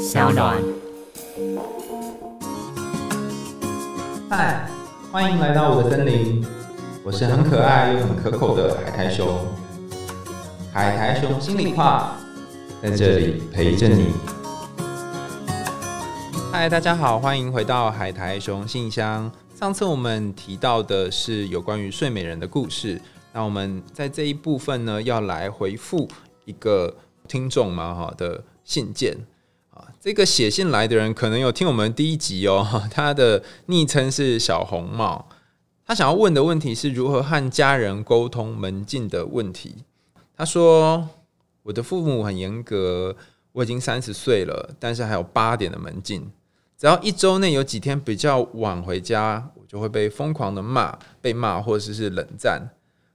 小暖。嗨，欢迎来到我的森林，我是很可爱又很可口的海苔熊。海苔熊心里话，在这里陪着你。嗨，大家好，欢迎回到海苔熊信箱。上次我们提到的是有关于睡美人的故事，那我们在这一部分呢，要来回复一个听众嘛哈的信件啊。这个写信来的人可能有听我们第一集哦，他的昵称是小红帽，他想要问的问题是如何和家人沟通门禁的问题。他说：“我的父母很严格，我已经三十岁了，但是还有八点的门禁。”只要一周内有几天比较晚回家，我就会被疯狂的骂，被骂或者是冷战。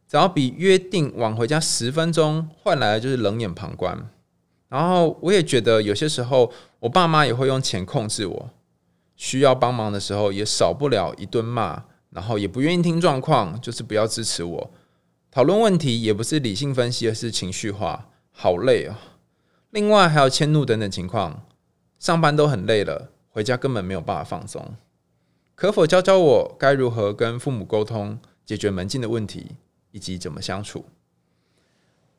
只要比约定晚回家十分钟，换来的就是冷眼旁观。然后我也觉得有些时候，我爸妈也会用钱控制我。需要帮忙的时候，也少不了一顿骂，然后也不愿意听状况，就是不要支持我。讨论问题也不是理性分析，而是情绪化，好累啊！另外还有迁怒等等情况，上班都很累了。回家根本没有办法放松，可否教教我该如何跟父母沟通，解决门禁的问题，以及怎么相处？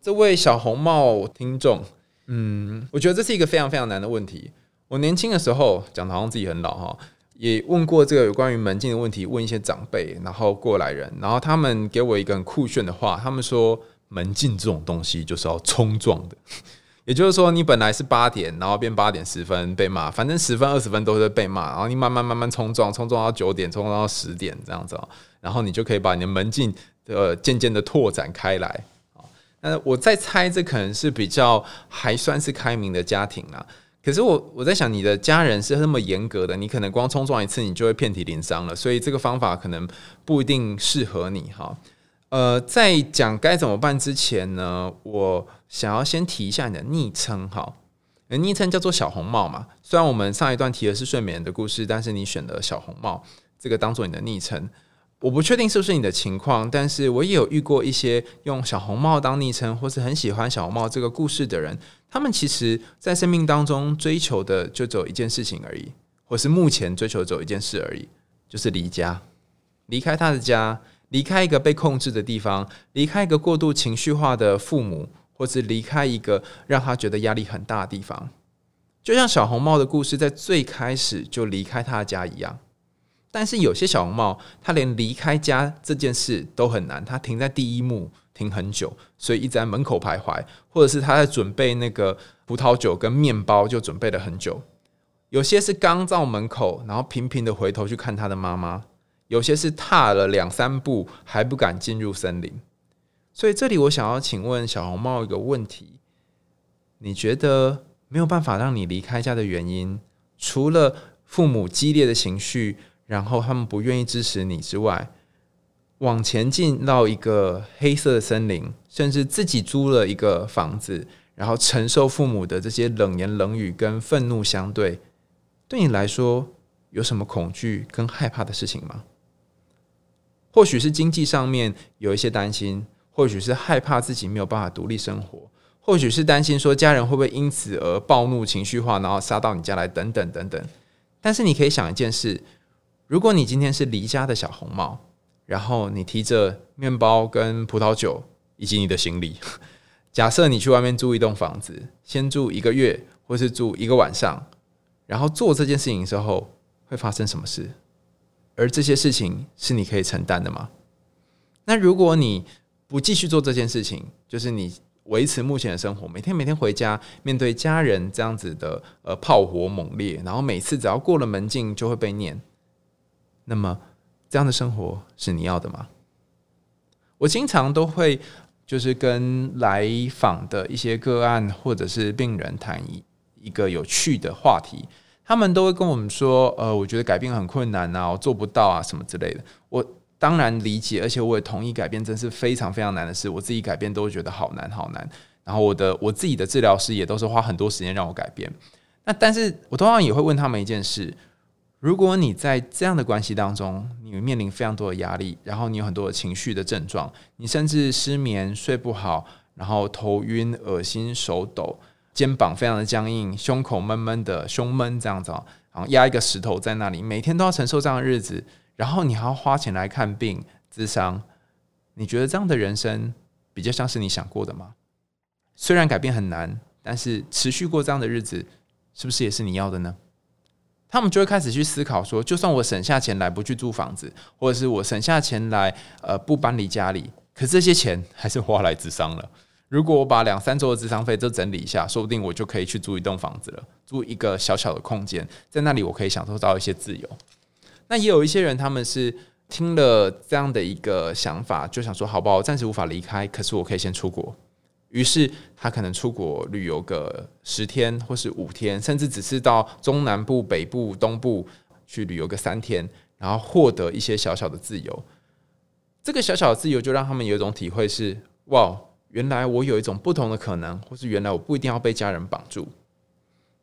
这位小红帽听众，嗯，我觉得这是一个非常非常难的问题。我年轻的时候讲的好像自己很老哈，也问过这个有关于门禁的问题，问一些长辈，然后过来人，然后他们给我一个很酷炫的话，他们说门禁这种东西就是要冲撞的。也就是说，你本来是八点，然后变八点十分被骂，反正十分二十分都是被骂，然后你慢慢慢慢冲撞，冲撞到九点，冲撞到十点这样子哦，然后你就可以把你的门禁呃渐渐的拓展开来啊。那我在猜，这可能是比较还算是开明的家庭啦。可是我我在想，你的家人是那么严格的，你可能光冲撞一次，你就会遍体鳞伤了，所以这个方法可能不一定适合你哈。呃，在讲该怎么办之前呢，我想要先提一下你的昵称哈。昵称叫做小红帽嘛。虽然我们上一段提的是睡眠的故事，但是你选的小红帽这个当做你的昵称，我不确定是不是你的情况，但是我也有遇过一些用小红帽当昵称，或是很喜欢小红帽这个故事的人，他们其实在生命当中追求的就只有一件事情而已，或是目前追求只有一件事而已，就是离家，离开他的家。离开一个被控制的地方，离开一个过度情绪化的父母，或是离开一个让他觉得压力很大的地方，就像小红帽的故事在最开始就离开他的家一样。但是有些小红帽，他连离开家这件事都很难，他停在第一幕停很久，所以一直在门口徘徊，或者是他在准备那个葡萄酒跟面包就准备了很久。有些是刚到门口，然后频频的回头去看他的妈妈。有些是踏了两三步还不敢进入森林，所以这里我想要请问小红帽一个问题：你觉得没有办法让你离开家的原因，除了父母激烈的情绪，然后他们不愿意支持你之外，往前进到一个黑色的森林，甚至自己租了一个房子，然后承受父母的这些冷言冷语跟愤怒相对，对你来说有什么恐惧跟害怕的事情吗？或许是经济上面有一些担心，或许是害怕自己没有办法独立生活，或许是担心说家人会不会因此而暴怒、情绪化，然后杀到你家来，等等等等。但是你可以想一件事：如果你今天是离家的小红帽，然后你提着面包跟葡萄酒以及你的行李，假设你去外面租一栋房子，先住一个月，或是住一个晚上，然后做这件事情之后，会发生什么事？而这些事情是你可以承担的吗？那如果你不继续做这件事情，就是你维持目前的生活，每天每天回家面对家人这样子的呃炮火猛烈，然后每次只要过了门禁就会被念，那么这样的生活是你要的吗？我经常都会就是跟来访的一些个案或者是病人谈一一个有趣的话题。他们都会跟我们说，呃，我觉得改变很困难啊，我做不到啊，什么之类的。我当然理解，而且我也同意，改变真是非常非常难的事。我自己改变都会觉得好难好难。然后我的我自己的治疗师也都是花很多时间让我改变。那但是我通常也会问他们一件事：如果你在这样的关系当中，你面临非常多的压力，然后你有很多的情绪的症状，你甚至失眠、睡不好，然后头晕、恶心、手抖。肩膀非常的僵硬，胸口闷闷的，胸闷这样子，然后压一个石头在那里，每天都要承受这样的日子，然后你还要花钱来看病、治伤，你觉得这样的人生比较像是你想过的吗？虽然改变很难，但是持续过这样的日子，是不是也是你要的呢？他们就会开始去思考说，就算我省下钱来不去租房子，或者是我省下钱来呃不搬离家里，可这些钱还是花来智商了。如果我把两三周的智商费都整理一下，说不定我就可以去租一栋房子了，租一个小小的空间，在那里我可以享受到一些自由。那也有一些人，他们是听了这样的一个想法，就想说，好不好，暂时无法离开，可是我可以先出国。于是他可能出国旅游个十天或是五天，甚至只是到中南部、北部、东部去旅游个三天，然后获得一些小小的自由。这个小小的自由就让他们有一种体会是：哇！原来我有一种不同的可能，或是原来我不一定要被家人绑住。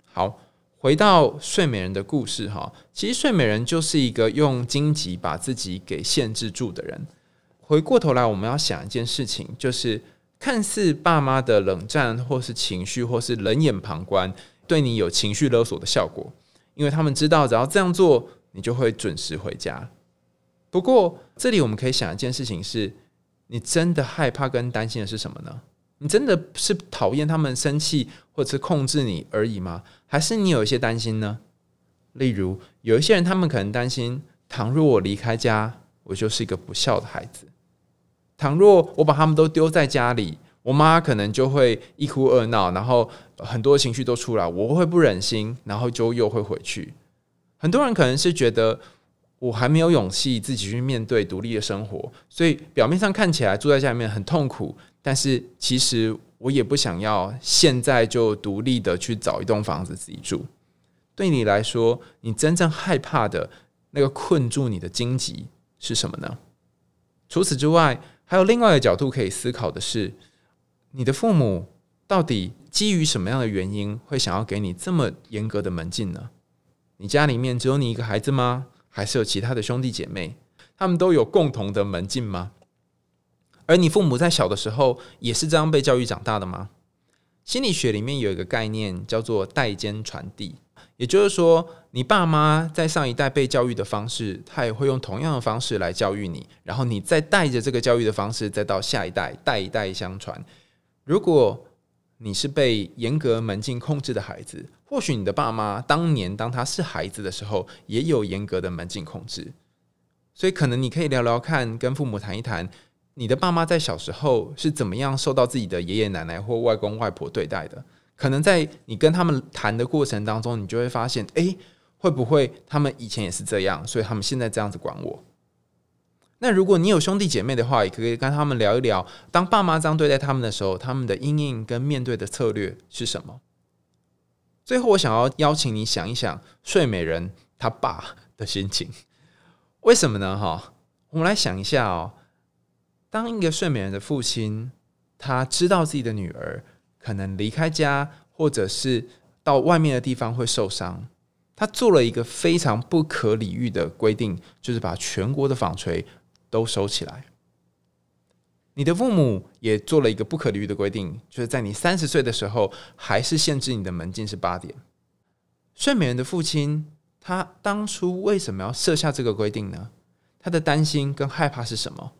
好，回到睡美人的故事哈，其实睡美人就是一个用荆棘把自己给限制住的人。回过头来，我们要想一件事情，就是看似爸妈的冷战，或是情绪，或是冷眼旁观，对你有情绪勒索的效果，因为他们知道只要这样做，你就会准时回家。不过，这里我们可以想一件事情是。你真的害怕跟担心的是什么呢？你真的是讨厌他们生气或者是控制你而已吗？还是你有一些担心呢？例如，有一些人他们可能担心，倘若我离开家，我就是一个不孝的孩子；倘若我把他们都丢在家里，我妈可能就会一哭二闹，然后很多情绪都出来，我会不忍心，然后就又会回去。很多人可能是觉得。我还没有勇气自己去面对独立的生活，所以表面上看起来住在家里面很痛苦，但是其实我也不想要现在就独立的去找一栋房子自己住。对你来说，你真正害怕的那个困住你的荆棘是什么呢？除此之外，还有另外一个角度可以思考的是，你的父母到底基于什么样的原因会想要给你这么严格的门禁呢？你家里面只有你一个孩子吗？还是有其他的兄弟姐妹，他们都有共同的门禁吗？而你父母在小的时候也是这样被教育长大的吗？心理学里面有一个概念叫做代间传递，也就是说，你爸妈在上一代被教育的方式，他也会用同样的方式来教育你，然后你再带着这个教育的方式，再到下一代，代代相传。如果你是被严格门禁控制的孩子，或许你的爸妈当年当他是孩子的时候，也有严格的门禁控制，所以可能你可以聊聊看，跟父母谈一谈，你的爸妈在小时候是怎么样受到自己的爷爷奶奶或外公外婆对待的。可能在你跟他们谈的过程当中，你就会发现，哎，会不会他们以前也是这样，所以他们现在这样子管我？那如果你有兄弟姐妹的话，也可以跟他们聊一聊，当爸妈这样对待他们的时候，他们的阴影跟面对的策略是什么？最后，我想要邀请你想一想睡美人他爸的心情，为什么呢？哈，我们来想一下哦，当一个睡美人的父亲，他知道自己的女儿可能离开家，或者是到外面的地方会受伤，他做了一个非常不可理喻的规定，就是把全国的纺锤。都收起来。你的父母也做了一个不可理喻的规定，就是在你三十岁的时候，还是限制你的门禁是八点。睡美人的父亲，他当初为什么要设下这个规定呢？他的担心跟害怕是什么？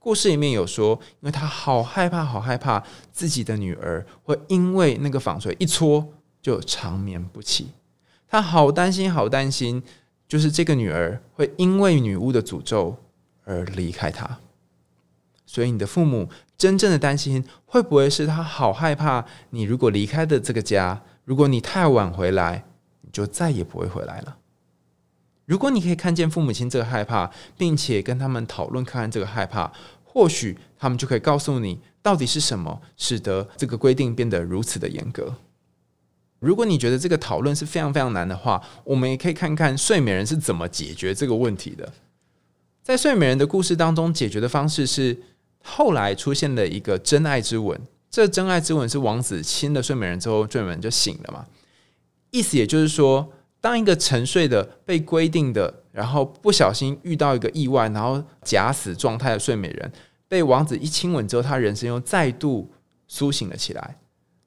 故事里面有说，因为他好害怕，好害怕自己的女儿会因为那个纺锤一戳就长眠不起。他好担心，好担心，就是这个女儿会因为女巫的诅咒。而离开他，所以你的父母真正的担心会不会是他好害怕你如果离开的这个家，如果你太晚回来，你就再也不会回来了。如果你可以看见父母亲这个害怕，并且跟他们讨论看看这个害怕，或许他们就可以告诉你到底是什么使得这个规定变得如此的严格。如果你觉得这个讨论是非常非常难的话，我们也可以看看睡美人是怎么解决这个问题的。在睡美人的故事当中，解决的方式是后来出现了一个真爱之吻。这真爱之吻是王子亲了睡美人之后，睡美人就醒了嘛？意思也就是说，当一个沉睡的、被规定的，然后不小心遇到一个意外，然后假死状态的睡美人，被王子一亲吻之后，他人生又再度苏醒了起来。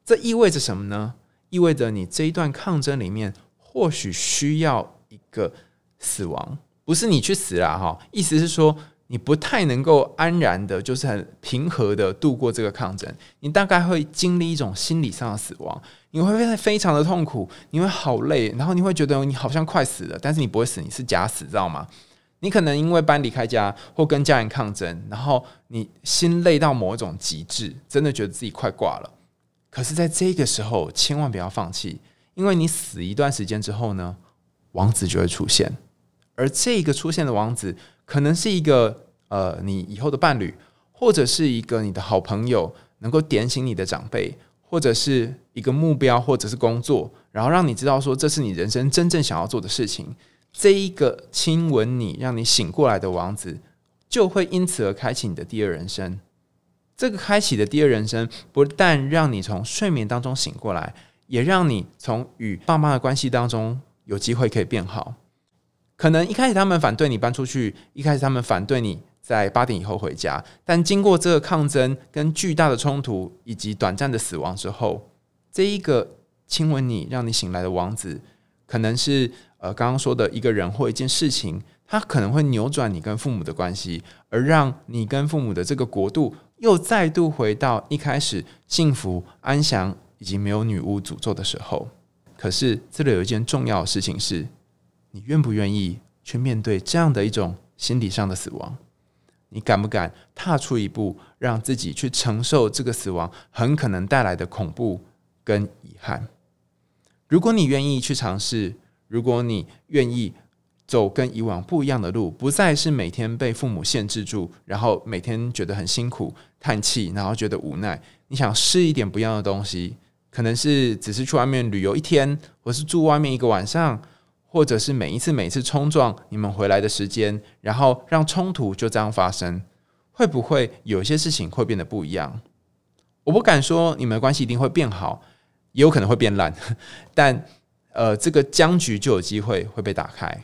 这意味着什么呢？意味着你这一段抗争里面，或许需要一个死亡，不是你去死了哈，意思是说。你不太能够安然的，就是很平和的度过这个抗争。你大概会经历一种心理上的死亡，你会非非常的痛苦，你会好累，然后你会觉得你好像快死了，但是你不会死，你是假死，知道吗？你可能因为搬离开家或跟家人抗争，然后你心累到某一种极致，真的觉得自己快挂了。可是，在这个时候，千万不要放弃，因为你死一段时间之后呢，王子就会出现，而这个出现的王子。可能是一个呃，你以后的伴侣，或者是一个你的好朋友，能够点醒你的长辈，或者是一个目标，或者是工作，然后让你知道说这是你人生真正想要做的事情。这一个亲吻你，让你醒过来的王子，就会因此而开启你的第二人生。这个开启的第二人生，不但让你从睡眠当中醒过来，也让你从与爸妈的关系当中有机会可以变好。可能一开始他们反对你搬出去，一开始他们反对你在八点以后回家，但经过这个抗争、跟巨大的冲突以及短暂的死亡之后，这一个亲吻你、让你醒来的王子，可能是呃刚刚说的一个人或一件事情，他可能会扭转你跟父母的关系，而让你跟父母的这个国度又再度回到一开始幸福安详以及没有女巫诅咒的时候。可是这里有一件重要的事情是。你愿不愿意去面对这样的一种心理上的死亡？你敢不敢踏出一步，让自己去承受这个死亡很可能带来的恐怖跟遗憾？如果你愿意去尝试，如果你愿意走跟以往不一样的路，不再是每天被父母限制住，然后每天觉得很辛苦、叹气，然后觉得无奈，你想试一点不一样的东西，可能是只是去外面旅游一天，或是住外面一个晚上。或者是每一次每次冲撞你们回来的时间，然后让冲突就这样发生，会不会有些事情会变得不一样？我不敢说你们的关系一定会变好，也有可能会变烂，但呃，这个僵局就有机会会被打开。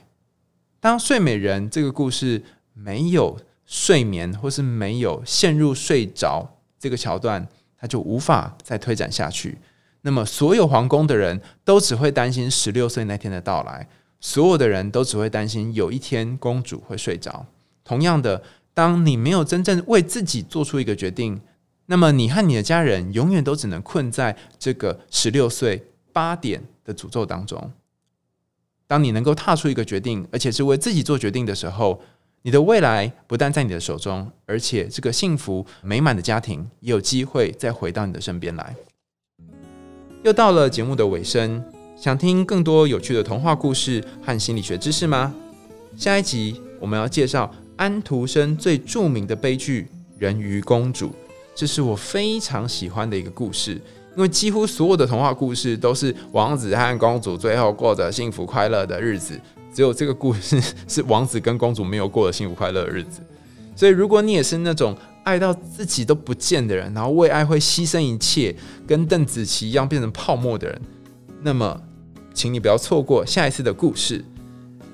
当睡美人这个故事没有睡眠，或是没有陷入睡着这个桥段，它就无法再推展下去。那么，所有皇宫的人都只会担心十六岁那天的到来。所有的人都只会担心有一天公主会睡着。同样的，当你没有真正为自己做出一个决定，那么你和你的家人永远都只能困在这个十六岁八点的诅咒当中。当你能够踏出一个决定，而且是为自己做决定的时候，你的未来不但在你的手中，而且这个幸福美满的家庭也有机会再回到你的身边来。又到了节目的尾声。想听更多有趣的童话故事和心理学知识吗？下一集我们要介绍安徒生最著名的悲剧《人鱼公主》，这是我非常喜欢的一个故事。因为几乎所有的童话故事都是王子和公主最后过着幸福快乐的日子，只有这个故事是王子跟公主没有过的幸福快乐的日子。所以，如果你也是那种爱到自己都不见的人，然后为爱会牺牲一切，跟邓紫棋一样变成泡沫的人，那么。请你不要错过下一次的故事。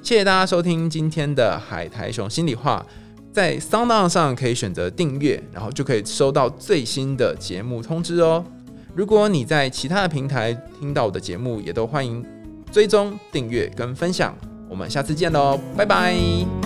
谢谢大家收听今天的海苔熊心里话，在 Sound 上可以选择订阅，然后就可以收到最新的节目通知哦。如果你在其他的平台听到我的节目，也都欢迎追踪、订阅跟分享。我们下次见喽，拜拜。